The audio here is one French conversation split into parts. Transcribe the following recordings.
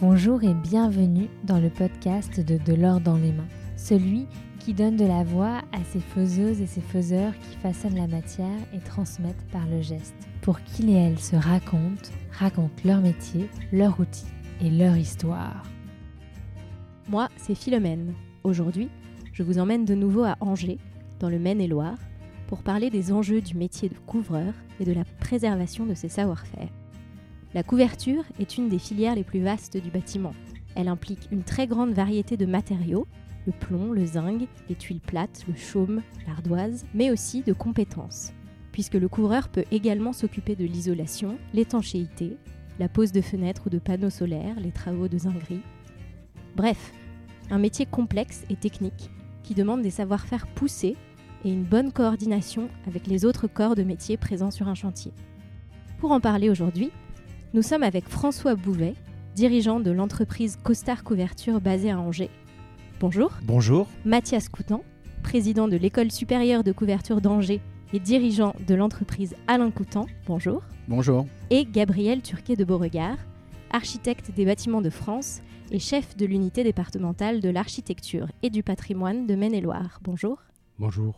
Bonjour et bienvenue dans le podcast de De l'or dans les mains, celui qui donne de la voix à ces faiseuses et ces faiseurs qui façonnent la matière et transmettent par le geste, pour qu'ils et elles se racontent, racontent leur métier, leur outil et leur histoire. Moi, c'est Philomène. Aujourd'hui, je vous emmène de nouveau à Angers, dans le Maine-et-Loire, pour parler des enjeux du métier de couvreur et de la préservation de ses savoir-faire. La couverture est une des filières les plus vastes du bâtiment. Elle implique une très grande variété de matériaux, le plomb, le zinc, les tuiles plates, le chaume, l'ardoise, mais aussi de compétences, puisque le couvreur peut également s'occuper de l'isolation, l'étanchéité, la pose de fenêtres ou de panneaux solaires, les travaux de zinguerie. Bref, un métier complexe et technique qui demande des savoir-faire poussés et une bonne coordination avec les autres corps de métier présents sur un chantier. Pour en parler aujourd'hui, nous sommes avec François Bouvet, dirigeant de l'entreprise Costard Couverture basée à Angers. Bonjour. Bonjour. Mathias Coutan, président de l'école supérieure de couverture d'Angers et dirigeant de l'entreprise Alain Coutan. Bonjour. Bonjour. Et Gabriel Turquet de Beauregard, architecte des bâtiments de France et chef de l'unité départementale de l'architecture et du patrimoine de Maine-et-Loire. Bonjour. Bonjour.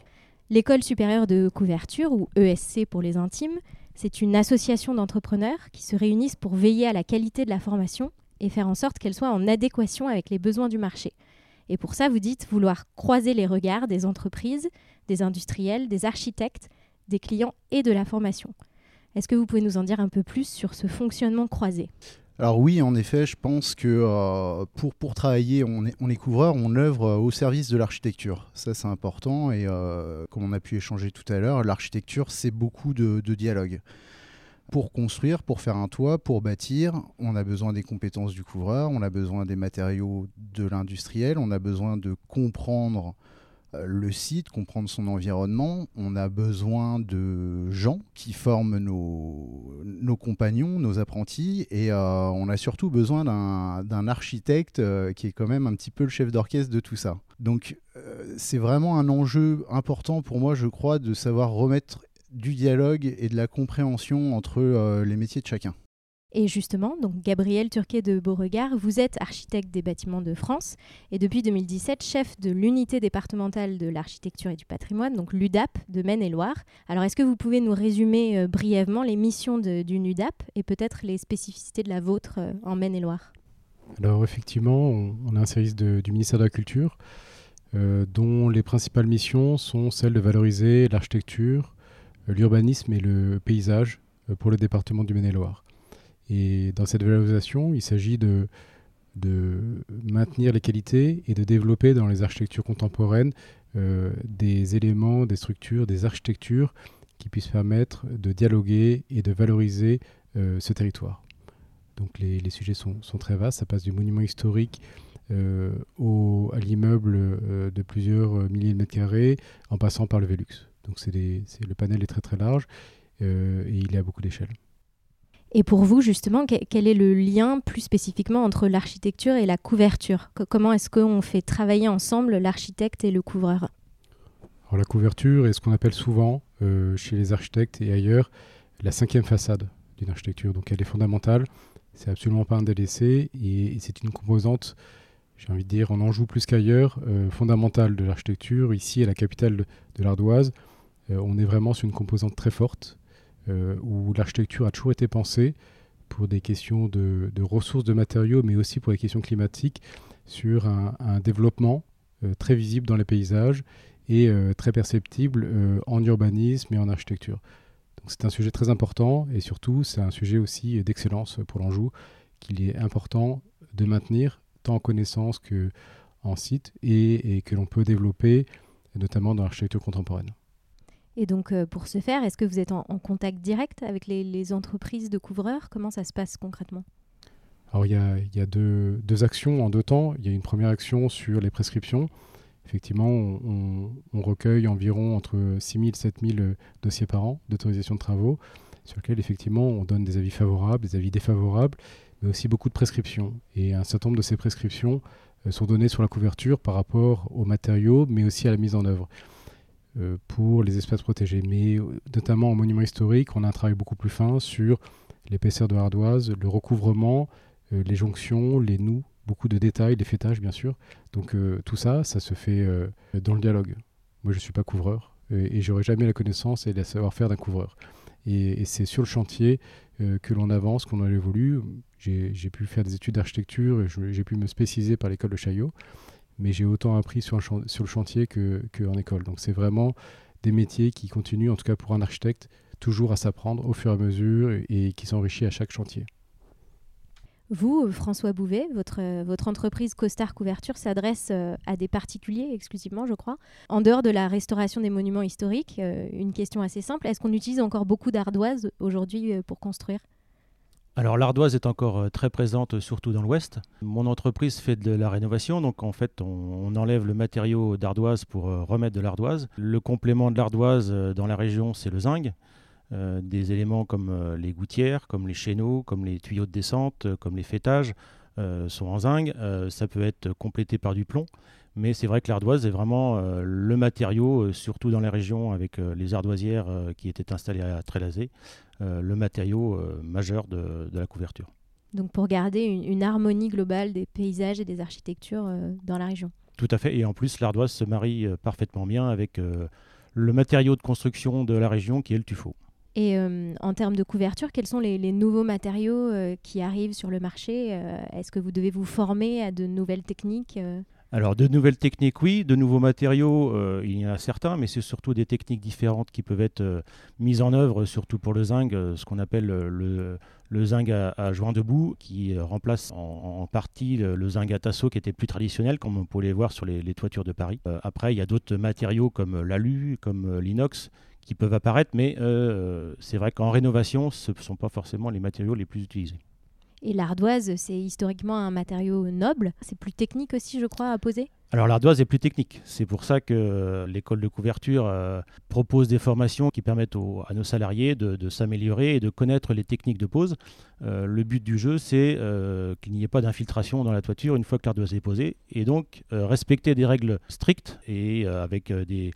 L'école supérieure de couverture, ou ESC pour les intimes, c'est une association d'entrepreneurs qui se réunissent pour veiller à la qualité de la formation et faire en sorte qu'elle soit en adéquation avec les besoins du marché. Et pour ça, vous dites vouloir croiser les regards des entreprises, des industriels, des architectes, des clients et de la formation. Est-ce que vous pouvez nous en dire un peu plus sur ce fonctionnement croisé? Alors oui, en effet, je pense que euh, pour, travailler, on est, couvreur, on œuvre euh, au service de l'architecture. Ça, c'est important. Et euh, comme on a pu échanger tout à l'heure, l'architecture, c'est beaucoup de, dialogue. Pour construire, pour faire un toit, pour bâtir, on a besoin des compétences du couvreur, on a besoin des matériaux de l'industriel, on a besoin de comprendre le site, comprendre son environnement. On a besoin de gens qui forment nos, compagnons, nos apprentis, et euh, on a surtout besoin d'un architecte euh, qui est quand même un petit peu le chef d'orchestre de tout ça. Donc c'est vraiment un enjeu important pour moi, je crois, de savoir remettre du dialogue et de la compréhension entre les métiers de chacun. Et justement, donc Gabriel Turquet de Beauregard, vous êtes architecte des bâtiments de France et depuis 2017 chef de l'unité départementale de l'architecture et du patrimoine, donc l'UDAP de Maine-et-Loire. Alors est-ce que vous pouvez nous résumer euh, brièvement les missions d'une UDAP et peut-être les spécificités de la vôtre euh, en Maine-et-Loire? Alors effectivement, on, a un service du ministère de la Culture euh, dont les principales missions sont celles de valoriser l'architecture, l'urbanisme et le paysage pour le département du Maine-et-Loire. Et dans cette valorisation, il s'agit de, maintenir les qualités et de développer dans les architectures contemporaines euh, des éléments, des structures, des architectures qui puissent permettre de dialoguer et de valoriser euh, ce territoire. Donc les, sujets sont, sont, très vastes, ça passe du monument historique euh, au, à l'immeuble de plusieurs milliers de mètres carrés en passant par le Velux. Donc le panel est très très large et il y a beaucoup d'échelles. Et pour vous, justement, quel est le lien plus spécifiquement entre l'architecture et la couverture? Comment est-ce qu'on fait travailler ensemble l'architecte et le couvreur? Alors, La couverture est ce qu'on appelle souvent, euh, chez les architectes et ailleurs, la cinquième façade d'une architecture. Donc elle est fondamentale, c'est absolument pas un délaissé et, c'est une composante, j'ai envie de dire, on en joue plus qu'ailleurs, euh, fondamentale de l'architecture. Ici, à la capitale de, l'Ardoise, euh, on est vraiment sur une composante très forte où l'architecture a toujours été pensée pour des questions de, ressources de matériaux, mais aussi pour les questions climatiques, sur un, développement euh, très visible dans les paysages et euh, très perceptible en urbanisme et en architecture. C'est un sujet très important et surtout c'est un sujet aussi d'excellence pour l'Anjou qu'il est important de maintenir tant en connaissance que en site et que l'on peut développer notamment dans l'architecture contemporaine. Et donc, euh, pour ce faire, est-ce que vous êtes en, contact direct avec les, entreprises de couvreurs? Comment ça se passe concrètement? Alors, il y a, deux, actions en deux temps. Il y a une première action sur les prescriptions. Effectivement, on, recueille environ entre 6 000 et 7 000 dossiers par an d'autorisation de travaux, sur lesquels, effectivement, on donne des avis favorables, des avis défavorables, mais aussi beaucoup de prescriptions. Et un certain nombre de ces prescriptions euh, sont données sur la couverture par rapport aux matériaux, mais aussi à la mise en œuvre. Euh, pour les espaces protégés. Mais euh, notamment en monument historique, on a un travail beaucoup plus fin sur l'épaisseur de l'ardoise, le recouvrement, les jonctions, les nous, beaucoup de détails, des fêtages bien sûr. Donc tout ça, ça se fait dans le dialogue. Moi, je ne suis pas couvreur et, et j'aurais jamais la connaissance et le savoir-faire d'un couvreur. Et, c'est sur le chantier que l'on avance, qu'on évolue. J'ai pu faire des études d'architecture, j'ai pu me spécialiser par l'école de Chaillot, mais j'ai autant appris sur, le chantier qu'en école. Donc c'est vraiment des métiers qui continuent, en tout cas pour un architecte, toujours à s'apprendre au fur et à mesure et qui s'enrichit à chaque chantier. Vous, euh, François Bouvet, votre, euh, votre entreprise Costar Couverture s'adresse euh, à des particuliers exclusivement, je crois. En dehors de la restauration des monuments historiques, une question assez simple, est-ce qu'on utilise encore beaucoup d'ardoise aujourd'hui pour construire? Alors l'ardoise est encore très présente, surtout dans l'Ouest. Mon entreprise fait de la rénovation, donc en fait on, enlève le matériau d'ardoise pour remettre de l'ardoise. Le complément de l'ardoise dans la région, c'est le zinc. Euh, des éléments comme euh, les gouttières, comme les chéneaux, comme les tuyaux de descente, euh, comme les fêtages sont en zinc. ça peut être complété par du plomb. Mais c'est vrai que l'ardoise est vraiment le matériau, surtout dans les régions avec les ardoisières qui étaient installées à Trélazé, le matériau majeur de, la couverture. Donc pour garder une, harmonie globale des paysages et des architectures dans la région. Tout à fait. Et en plus, l'ardoise se marie parfaitement bien avec le matériau de construction de la région qui est le tuffeau. Et euh, en termes de couverture, quels sont les, nouveaux matériaux euh, qui arrivent sur le marché euh, Est-ce que vous devez vous former à de nouvelles techniques alors, de nouvelles techniques, oui. De nouveaux matériaux, il y en a certains, mais c'est surtout des techniques différentes qui peuvent être mises en œuvre, surtout pour le zinc, ce qu'on appelle le, le zinc à, joint debout, qui remplace en, partie le, zinc à tasseau qui était plus traditionnel, comme on pouvait les voir sur les, toitures de Paris. après, il y a d'autres matériaux comme l'alu, comme l'inox, qui peuvent apparaître, mais euh, c'est vrai qu'en rénovation, ce ne sont pas forcément les matériaux les plus utilisés. Et l'ardoise, c'est historiquement un matériau noble. C'est plus technique aussi, je crois, à poser alors l'ardoise est plus technique. C'est pour ça que euh, l'école de couverture euh, propose des formations qui permettent à nos salariés de, s'améliorer et de connaître les techniques de pose. le but du jeu, c'est qu'il n'y ait pas d'infiltration dans la toiture une fois que l'ardoise est posée. Et donc respecter des règles strictes et avec des,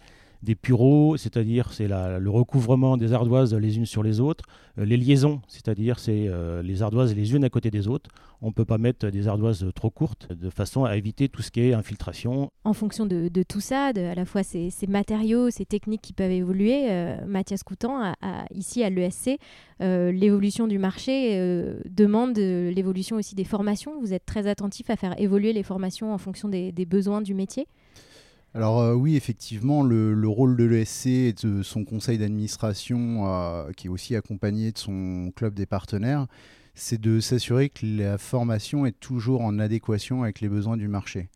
des pureaux, c'est-à-dire c'est le recouvrement des ardoises les unes sur les autres, euh, les liaisons, c'est-à-dire c'est euh, les ardoises les unes à côté des autres. On ne peut pas mettre des ardoises trop courtes de façon à éviter tout ce qui est infiltration. En fonction de, tout ça, de, à la fois ces, matériaux, ces techniques qui peuvent évoluer, euh, Mathias Coutan, ici à l'ESC, l'évolution du marché demande l'évolution aussi des formations. Vous êtes très attentif à faire évoluer les formations en fonction des besoins du métier alors euh, oui, effectivement, le, rôle de l'ESC et de son conseil d'administration, euh, qui est aussi accompagné de son club des partenaires, c'est de s'assurer que la formation est toujours en adéquation avec les besoins du marché.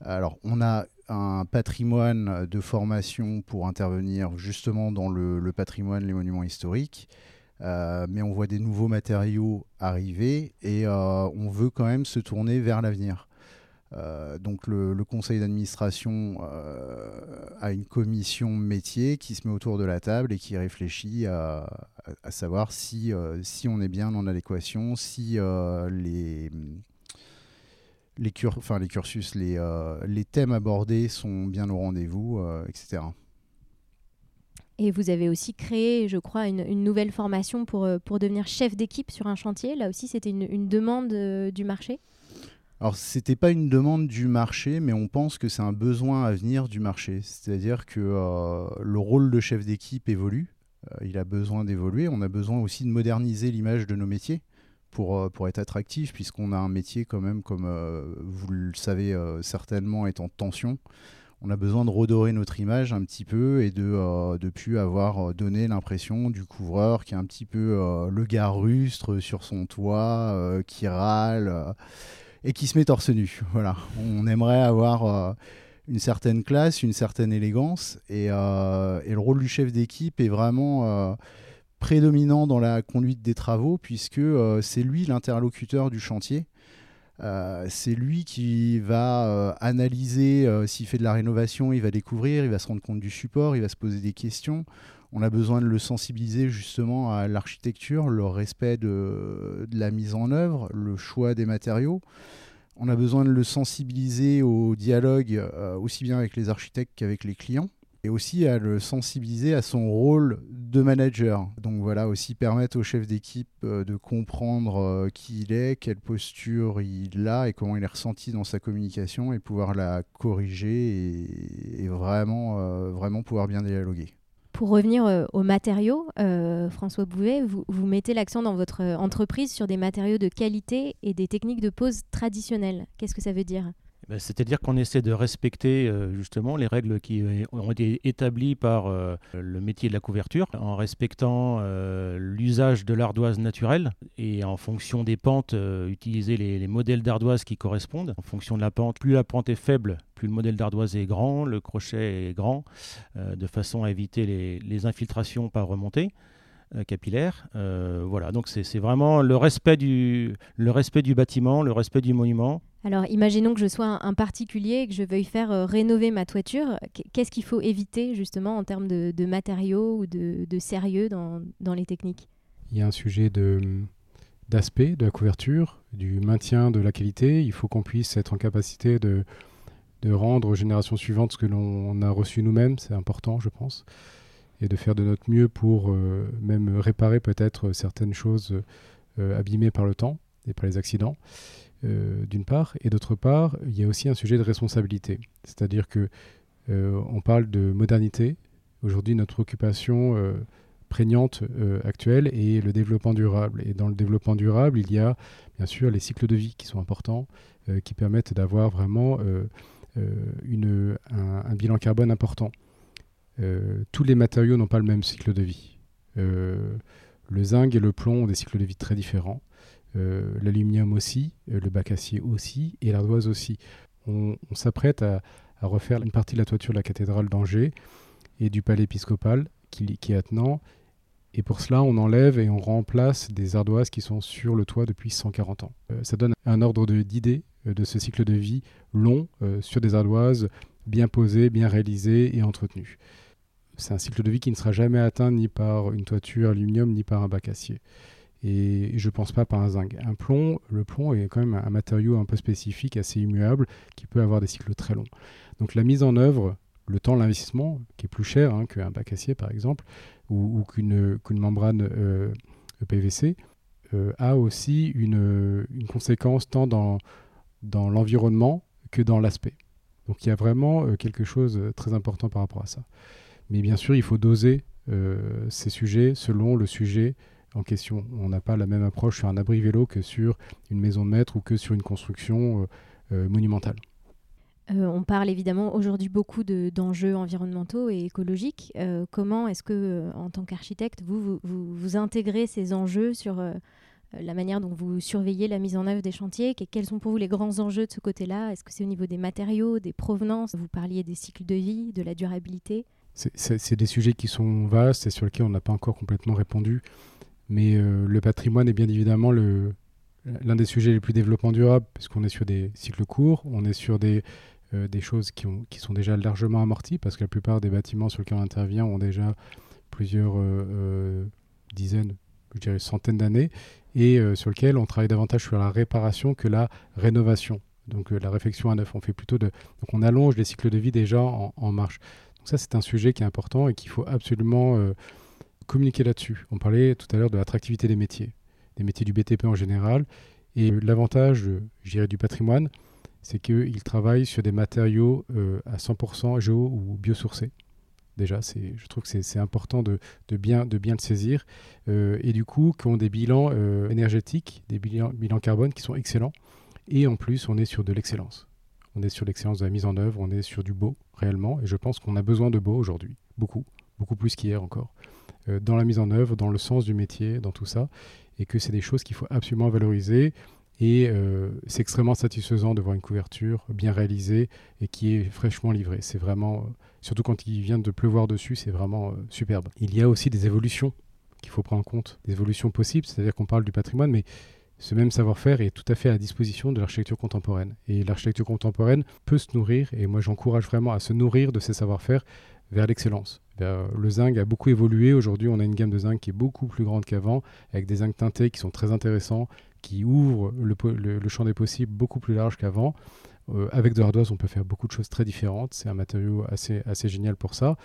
Alors on a un patrimoine de formation pour intervenir justement dans le, patrimoine, les monuments historiques. Euh, mais on voit des nouveaux matériaux arriver et on veut quand même se tourner vers l'avenir. Euh, donc le, conseil d'administration euh, a une commission métier qui se met autour de la table et qui réfléchit à, savoir si, euh, si on est bien en adéquation, si les, les, cursus, les, les thèmes abordés sont bien au rendez-vous, etc. Et vous avez aussi créé, je crois, une, nouvelle formation pour, pour devenir chef d'équipe sur un chantier. Là aussi, c'était une demande du marché? Alors, ce n'était pas une demande du marché, mais on pense que c'est un besoin à venir du marché. C'est-à-dire que euh, le rôle de chef d'équipe évolue. Euh, il a besoin d'évoluer. On a besoin aussi de moderniser l'image de nos métiers pour, euh, pour être attractif, puisqu'on a un métier quand même, comme vous le savez certainement, est en tension. On a besoin de redorer notre image un petit peu et de ne plus avoir donné l'impression du couvreur qui est un petit peu le gars rustre sur son toit, qui râle et qui se met torse nu. Voilà. On aimerait avoir euh, une certaine classe, une certaine élégance, euh, et, le rôle du chef d'équipe est vraiment euh, prédominant dans la conduite des travaux, puisque c'est lui l'interlocuteur du chantier. c'est lui qui va analyser s'il fait de la rénovation, il va découvrir, il va se rendre compte du support, il va se poser des questions on a besoin de le sensibiliser justement à l'architecture, le respect de, la mise en œuvre, le choix des matériaux. On a besoin de le sensibiliser au dialogue euh, aussi bien avec les architectes qu'avec les clients. et aussi à le sensibiliser à son rôle de manager. Donc voilà, aussi permettre au chef d'équipe euh, de comprendre euh, qui il est, quelle posture il a et comment il est ressenti dans sa communication et pouvoir la corriger et, vraiment, vraiment pouvoir bien dialoguer. Pour revenir aux matériaux, François Bouvet, vous, mettez l'accent dans votre entreprise sur des matériaux de qualité et des techniques de pose traditionnelles. Qu'est-ce que ça veut dire? Eh ben, c'est-à-dire qu'on essaie de respecter euh, justement les règles qui euh, ont été établies par euh, le métier de la couverture, en respectant l'usage de l'ardoise naturelle et en fonction des pentes, utiliser les, modèles d'ardoise qui correspondent. En fonction de la pente, plus la pente est faible, le modèle d'ardoise est grand, le crochet est grand, de façon à éviter les, les infiltrations par remontée capillaire. voilà, donc c'est vraiment le respect, du, le respect du bâtiment, le respect du monument, alors, imaginons que je sois un, particulier et que je veuille faire euh, rénover ma toiture. Qu'est-ce qu'il faut éviter justement en termes de, matériaux ou de, sérieux dans, les techniques? Il y a un sujet d'aspect de la couverture, du maintien de la qualité. Il faut qu'on puisse être en capacité de, rendre aux générations suivantes ce que l'on a reçu nous-mêmes. C'est important, je pense. Et de faire de notre mieux pour euh, même réparer peut-être certaines choses euh, abîmées par le temps et par les accidents. Euh, d'une part, et d'autre part, il y a aussi un sujet de responsabilité. C'est-à-dire que on parle de modernité. Aujourd'hui, notre occupation prégnante actuelle est le développement durable. Et dans le développement durable, il y a bien sûr les cycles de vie qui sont importants, qui permettent d'avoir vraiment une, un, bilan carbone important. tous les matériaux n'ont pas le même cycle de vie. le zinc et le plomb ont des cycles de vie très différents. Euh, l'aluminium aussi, euh, le bac acier aussi, et l'ardoise aussi. On, s'apprête à, refaire une partie de la toiture de la cathédrale d'Angers et du palais épiscopal qui, est attenant. Et pour cela, on enlève et on remplace des ardoises qui sont sur le toit depuis 140 ans. Euh, ça donne un ordre d'idée de, ce cycle de vie long sur des ardoises bien posées, bien réalisées et entretenues. C'est un cycle de vie qui ne sera jamais atteint ni par une toiture aluminium ni par un bac acier et je pense pas par un zinc. Un plomb, le plomb est quand même un matériau un peu spécifique, assez immuable, qui peut avoir des cycles très longs. Donc la mise en œuvre, le temps, l'investissement, qui est plus cher hein, qu'un bac acier par exemple, ou, qu'une membrane euh, PVC, euh, a aussi une, conséquence tant dans, dans l'environnement que dans l'aspect. Donc il y a vraiment euh, quelque chose de très important par rapport à ça. Mais bien sûr, il faut doser ces sujets selon le sujet en question. On n'a pas la même approche sur un abri vélo que sur une maison de maître ou que sur une construction euh, euh, monumentale. Euh, on parle évidemment aujourd'hui beaucoup d'enjeux environnementaux et écologiques. comment est-ce que, en tant qu'architecte, vous vous, intégrez ces enjeux sur la manière dont vous surveillez la mise en œuvre des chantiers Quels sont pour vous les grands enjeux de ce côté-là? Est-ce que c'est au niveau des matériaux, des provenances? Vous parliez des cycles de vie, de la durabilité. C'est des sujets qui sont vastes et sur lesquels on n'a pas encore complètement répondu. Mais euh, le patrimoine est bien évidemment l'un des sujets les plus développement durable, puisqu'on est sur des cycles courts, on est sur des, euh, choses qui, ont, qui, sont déjà largement amorties, parce que la plupart des bâtiments sur lesquels on intervient ont déjà plusieurs euh, dizaines, je dirais centaines d'années, et sur lesquels on travaille davantage sur la réparation que la rénovation. Donc la réflexion à neuf, on fait plutôt de... Donc on allonge les cycles de vie déjà en, marche. Donc ça, c'est un sujet qui est important et qu'il faut absolument communiquer là-dessus. On parlait tout à l'heure de l'attractivité des métiers, des métiers du BTP en général. Et l'avantage, je dirais, du patrimoine, c'est qu'il travaille sur des matériaux euh, à 100% géo ou biosourcés. Déjà, je trouve que c'est important de, bien, le saisir. Euh, et du coup, qui ont des bilans euh, énergétiques, des bilans, bilans carbone qui sont excellents. Et en plus, on est sur de l'excellence. On est sur l'excellence de la mise en œuvre, on est sur du beau, réellement. Et je pense qu'on a besoin de beau aujourd'hui. Beaucoup. Beaucoup plus qu'hier encore. Euh, dans la mise en œuvre, dans le sens du métier, dans tout ça, et que c'est des choses qu'il faut absolument valoriser. Et euh, c'est extrêmement satisfaisant de voir une couverture bien réalisée et qui est fraîchement livrée. C'est vraiment, euh, surtout quand il vient de pleuvoir dessus, c'est vraiment superbe. Il y a aussi des évolutions qu'il faut prendre en compte, des évolutions possibles, c'est-à-dire qu'on parle du patrimoine, mais ce même savoir-faire est tout à fait à disposition de l'architecture contemporaine. Et l'architecture contemporaine peut se nourrir, et moi j'encourage vraiment à se nourrir de ces savoir-faire vers l'excellence. Le zinc a beaucoup évolué. Aujourd'hui, on a une gamme de zinc qui est beaucoup plus grande qu'avant, avec des zincs teintés qui sont très intéressants, qui ouvrent le, champ des possibles beaucoup plus large qu'avant. avec de l'ardoise, on peut faire beaucoup de choses très différentes. C'est un matériau assez, génial pour ça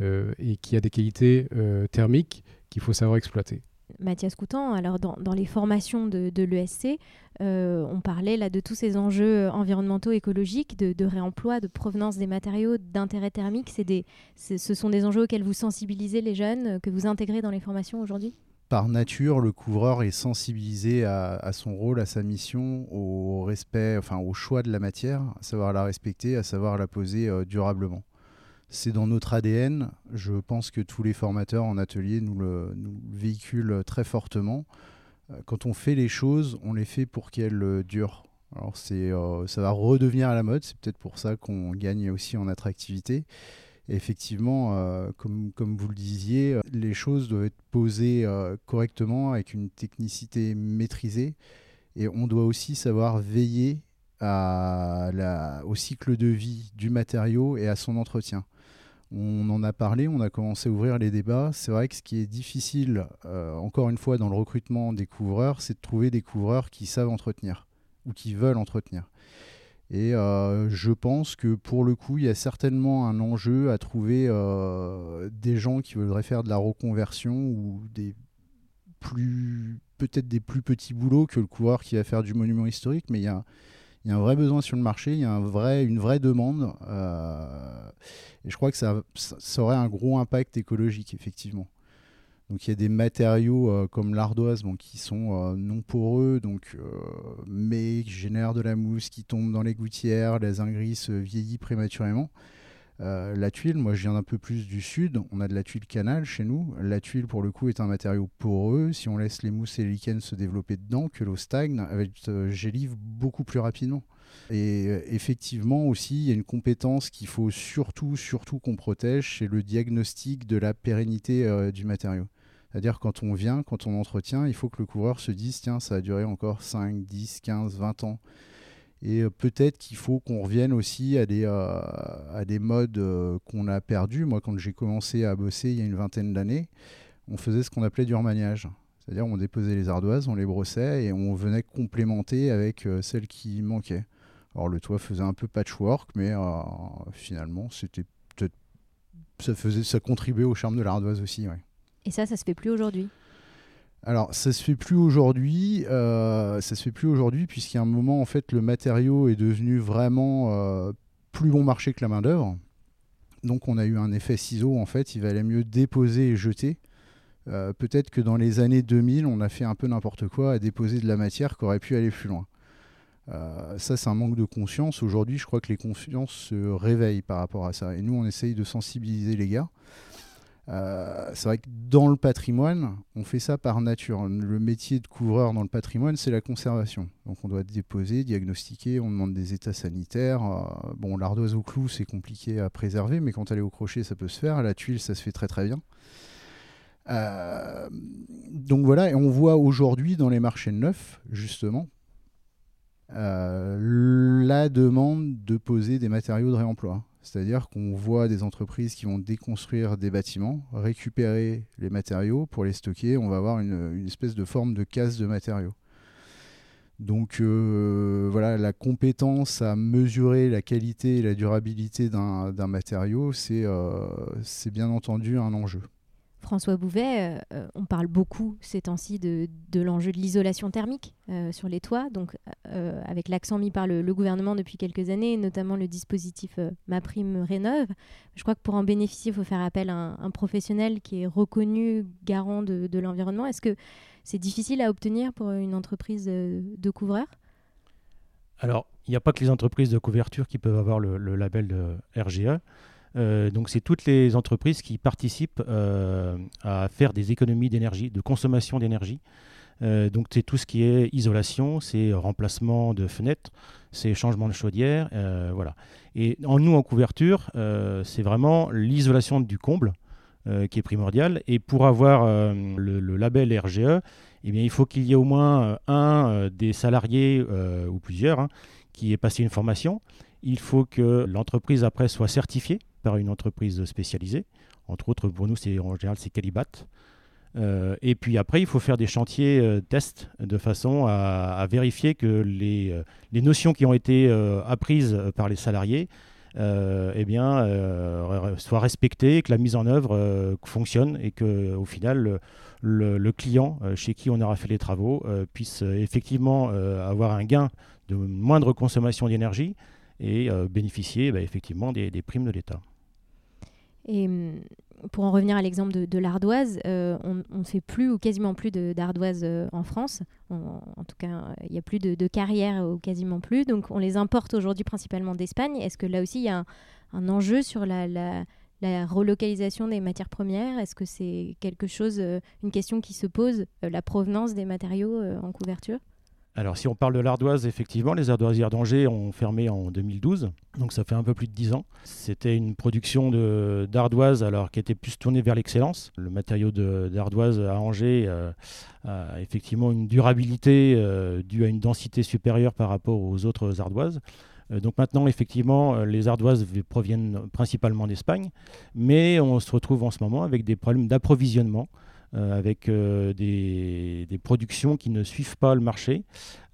et qui a des qualités thermiques qu'il faut savoir exploiter. Mathias Coutan, alors dans, les formations de, l'ESC, euh, on parlait là de tous ces enjeux environnementaux, écologiques, de, réemploi, de provenance des matériaux, d'intérêt thermique. Des, ce sont des enjeux auxquels vous sensibilisez les jeunes, euh, que vous intégrez dans les formations aujourd'hui? Par nature, le couvreur est sensibilisé à, son rôle, à sa mission, au respect, enfin au choix de la matière, à savoir la respecter, à savoir la poser euh, durablement c'est dans notre ADN. Je pense que tous les formateurs en atelier nous le, véhiculent très fortement. Euh, quand on fait les choses, on les fait pour qu'elles euh, durent. Alors ça va redevenir à la mode, c'est peut-être pour ça qu'on gagne aussi en attractivité. Effectivement, comme, comme vous le disiez, les choses doivent être posées correctement avec une technicité maîtrisée. Et on doit aussi savoir veiller au cycle de vie du matériau et à son entretien. On en a parlé, on a commencé à ouvrir les débats. C'est vrai que ce qui est difficile, euh, encore une fois, dans le recrutement des couvreurs, c'est de trouver des couvreurs qui savent entretenir ou qui veulent entretenir. Et euh, je pense que pour le coup, il y a certainement un enjeu à trouver euh, des gens qui voudraient faire de la reconversion ou des plus peut-être des plus petits boulots que le couvreur qui va faire du monument historique, mais il y a, un vrai besoin sur le marché, il y a une vraie demande. Euh, et je crois que ça, ça, aurait un gros impact écologique, effectivement. Donc il y a des matériaux euh, comme l'ardoise qui sont euh, non poreux, donc, mais qui génèrent de la mousse, qui tombe dans les gouttières, les ingris se vieillit prématurément. Euh, la tuile, moi je viens d'un peu plus du sud, on a de la tuile canal chez nous. La tuile pour le coup est un matériau poreux, si on laisse les mousses et les lichens se développer dedans, que l'eau stagne, elle euh, gélive beaucoup plus rapidement. Et euh, effectivement aussi, il y a une compétence qu'il faut surtout, surtout qu'on protège, c'est le diagnostic de la pérennité du matériau. C'est-à-dire quand on vient, quand on entretient, il faut que le couvreur se dise, tiens, ça a duré encore 5, 10, 15, 20 ans. Et euh, peut-être qu'il faut qu'on revienne aussi à des, euh, à des modes euh, qu'on a perdus. Moi, quand j'ai commencé à bosser il y a une vingtaine d'années, on faisait ce qu'on appelait du remaniage. C'est-à-dire on déposait les ardoises, on les brossait et on venait complémenter avec celles qui manquaient. Alors le toit faisait un peu patchwork, mais finalement c'était ça ça contribuait au charme de l'ardoise aussi. Et ça, ça se fait plus aujourd'hui alors, ça se fait plus aujourd'hui. Euh, ça se fait plus aujourd'hui puisqu'il y a un moment, en fait, le matériau est devenu vraiment euh, plus bon marché que la main d'œuvre. Donc, on a eu un effet ciseau. En fait, il valait mieux déposer et jeter. Euh, peut-être que dans les années 2000, on a fait un peu n'importe quoi à déposer de la matière qui aurait pu aller plus loin. ça, c'est un manque de conscience. Aujourd'hui, je crois que les consciences se réveillent par rapport à ça. Et nous, on essaye de sensibiliser les gars. Euh, c'est vrai que dans le patrimoine, on fait ça par nature. Le métier de couvreur dans le patrimoine, c'est la conservation. Donc on doit déposer, diagnostiquer, on demande des états sanitaires. Euh, bon, l'ardoise au clou, c'est compliqué à préserver, mais quand elle est au crochet, ça peut se faire. La tuile, ça se fait très très bien. Euh, donc voilà, et on voit aujourd'hui dans les marchés neufs, justement, la demande de poser des matériaux de réemploi. C'est-à-dire qu'on voit des entreprises qui vont déconstruire des bâtiments, récupérer les matériaux pour les stocker. On va avoir une, espèce de forme de casse de matériaux. Donc euh, voilà, la compétence à mesurer la qualité et la durabilité d'un matériau, euh, c'est bien entendu un enjeu. François Bouvet, euh, on parle beaucoup ces temps-ci de, l'enjeu de l'isolation thermique euh, sur les toits, donc euh, avec l'accent mis par le, gouvernement depuis quelques années, notamment le dispositif MaPrime Rénov. Je crois que pour en bénéficier, il faut faire appel à un, professionnel qui est reconnu garant de, l'environnement. Est-ce que c'est difficile à obtenir pour une entreprise de couvreur? Alors, il n'y a pas que les entreprises de couverture qui peuvent avoir le, le label de RGE. Euh, donc c'est toutes les entreprises qui participent euh, à faire des économies d'énergie, de consommation d'énergie. Euh, donc c'est tout ce qui est isolation, c'est remplacement de fenêtres, c'est changement de chaudière, voilà. Et en nous en couverture, c'est vraiment l'isolation du comble qui est primordiale. Et pour avoir le, label RGE, eh bien, il faut qu'il y ait au moins un des salariés ou plusieurs hein, qui ait passé une formation. Il faut que l'entreprise après soit certifiée par une entreprise spécialisée. Entre autres, pour nous, c'est en général c'est Calibat. Euh, et puis après, il faut faire des chantiers euh, tests de façon à, vérifier que les, euh, les, notions qui ont été apprises par les salariés eh bien, soient respectées, que la mise en œuvre fonctionne et qu'au final, le, client chez qui on aura fait les travaux puisse effectivement avoir un gain de moindre consommation d'énergie et bénéficier bah, effectivement des primes de l'État. Et hum, pour en revenir à l'exemple de, l'ardoise, euh, on ne fait plus ou quasiment plus d'ardoise euh, en France. en tout cas, il n'y a plus de, carrières ou quasiment plus. Donc, on les importe aujourd'hui principalement d'Espagne. Est-ce que là aussi, il y a un, enjeu sur la, relocalisation des matières premières? Est-ce que c'est quelque chose, euh, une question qui se pose, la provenance des matériaux en couverture? Alors, si on parle de l'ardoise, effectivement, les ardoisières d'Angers ont fermé en 2012, donc ça fait un peu plus de 10 ans. C'était une production d'ardoise alors qui était plus tournée vers l'excellence. Le matériau d'ardoise à Angers euh, a effectivement une durabilité euh, due à une densité supérieure par rapport aux autres ardoises. Euh, donc maintenant, effectivement, les ardoises proviennent principalement d'Espagne, mais on se retrouve en ce moment avec des problèmes d'approvisionnement avec euh, des, productions qui ne suivent pas le marché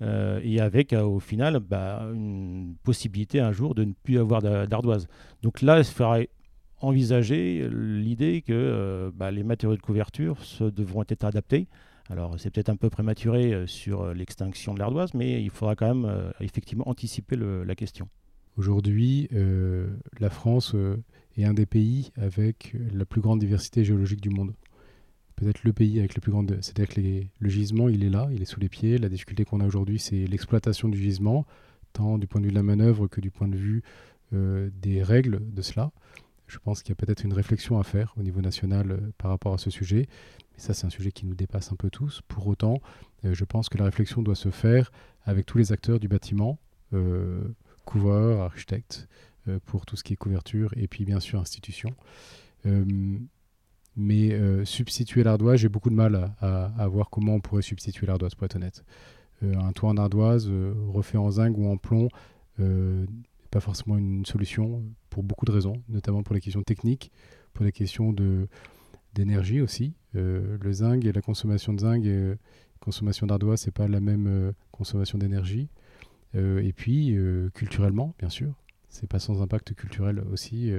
euh, et avec au final bah, une possibilité un jour de ne plus avoir d'ardoise. Donc là, il faudrait envisager l'idée que bah, les matériaux de couverture devront être adaptés. Alors c'est peut-être un peu prématuré sur l'extinction de l'ardoise, mais il faudra quand même effectivement anticiper la question. Aujourd'hui, la France est un des pays avec la plus grande diversité géologique du monde peut-être le pays avec le plus grande. C'est-à-dire que le gisement, il est là, il est sous les pieds. La difficulté qu'on a aujourd'hui, c'est l'exploitation du gisement, tant du point de vue de la manœuvre que du point de vue euh, des règles de cela. Je pense qu'il y a peut-être une réflexion à faire au niveau national euh, par rapport à ce sujet. Mais ça, c'est un sujet qui nous dépasse un peu tous. Pour autant, euh, je pense que la réflexion doit se faire avec tous les acteurs du bâtiment, couvreurs, architectes, pour tout ce qui est couverture, et puis bien sûr institutions. Mais euh, substituer l'ardoise, j'ai beaucoup de mal à, voir comment on pourrait substituer l'ardoise, pour être honnête. Euh, un toit en ardoise euh, refait en zinc ou en plomb n'est pas forcément une solution pour beaucoup de raisons, notamment pour les questions techniques, pour les questions d'énergie aussi. le zinc et la consommation de zinc et consommation d'ardoise, c'est pas la même consommation d'énergie. et puis, culturellement, bien sûr, c'est pas sans impact culturel aussi.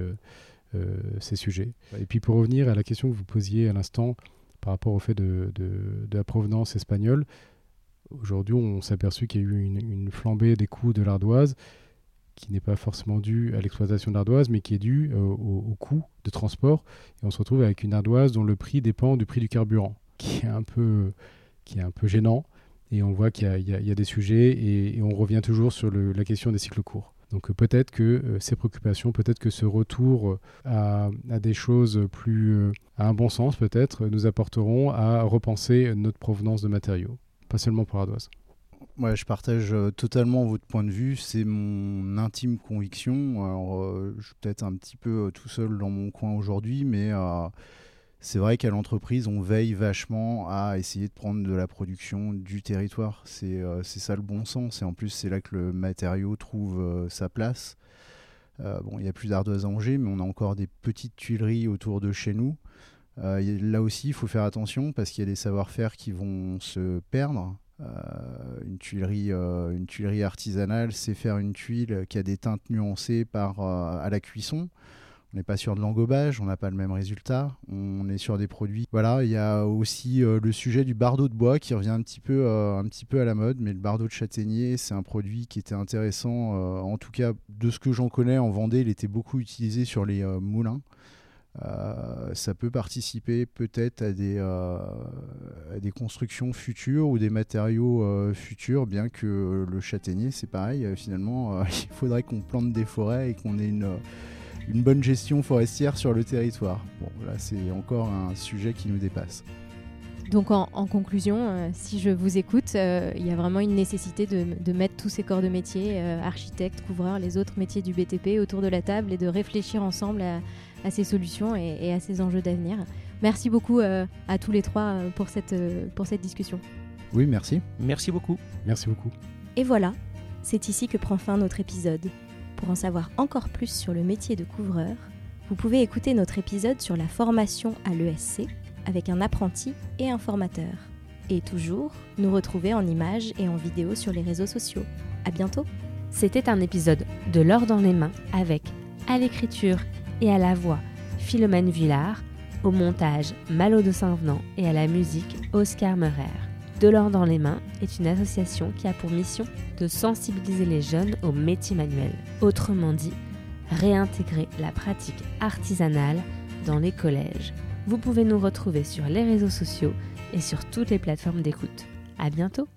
Euh, ces sujets. Et puis pour revenir à la question que vous posiez à l'instant par rapport au fait de, la provenance espagnole, aujourd'hui on s'est aperçu qu'il y a eu une, flambée des coûts de l'ardoise qui n'est pas forcément due à l'exploitation de l'ardoise, mais qui est due euh, au, coût de transport. Et on se retrouve avec une ardoise dont le prix dépend du prix du carburant, qui est un peu gênant. Et on voit qu'il y, a des sujets et, on revient toujours sur la question des cycles courts. Donc euh, peut-être que euh, ces préoccupations, peut-être que ce retour euh, à, des choses plus à un bon sens, peut-être, nous apporteront à repenser notre provenance de matériaux, pas seulement pour l'ardoise. Ouais, je partage totalement votre point de vue, c'est mon intime conviction. Alors, je suis peut-être un petit peu tout seul dans mon coin aujourd'hui, mais c'est vrai qu'à l'entreprise, on veille vachement à essayer de prendre de la production du territoire. C'est euh, ça le bon sens. Et en plus, c'est là que le matériau trouve euh, sa place. Euh, bon, il n'y a plus d'ardoise à Angers, mais on a encore des petites tuileries autour de chez nous. là aussi, il faut faire attention parce qu'il y a des savoir-faire qui vont se perdre. une, tuilerie, artisanale, c'est faire une tuile qui a des teintes nuancées à la cuisson. On n'est pas sur de l'engobage, on n'a pas le même résultat. On est sur des produits. Voilà, il y a aussi euh, le sujet du bardeau de bois qui revient un petit peu, euh, un petit peu à la mode, mais le bardeau de châtaignier, c'est un produit qui était intéressant. Euh, en tout cas, de ce que j'en connais en Vendée, il était beaucoup utilisé sur les moulins. ça peut participer peut-être à des, à des constructions futures ou des matériaux futurs, bien que le châtaignier, c'est pareil. finalement, il faudrait qu'on plante des forêts et qu'on ait une une bonne gestion forestière sur le territoire. Bon, là, c'est encore un sujet qui nous dépasse. Donc en, conclusion, euh, si je vous écoute, euh, il y a vraiment une nécessité de, mettre tous ces corps de métier, euh, architectes, couvreurs, les autres métiers du BTP autour de la table et de réfléchir ensemble à, ces solutions et, à ces enjeux d'avenir. Merci beaucoup à tous les trois pour cette, pour cette discussion. Oui, merci. Merci beaucoup. Merci beaucoup. Et voilà, c'est ici que prend fin notre épisode. Pour en savoir encore plus sur le métier de couvreur, vous pouvez écouter notre épisode sur la formation à l'ESC avec un apprenti et un formateur. Et toujours, nous retrouver en images et en vidéo sur les réseaux sociaux. À bientôt C'était un épisode de L'or dans les mains avec, à l'écriture et à la voix, Philomène Villard, au montage Malo de Saint-Venant et à la musique Oscar Meurer. De l'or dans les mains est une association qui a pour mission de sensibiliser les jeunes au métier manuel. Autrement dit, réintégrer la pratique artisanale dans les collèges. Vous pouvez nous retrouver sur les réseaux sociaux et sur toutes les plateformes d'écoute. À bientôt!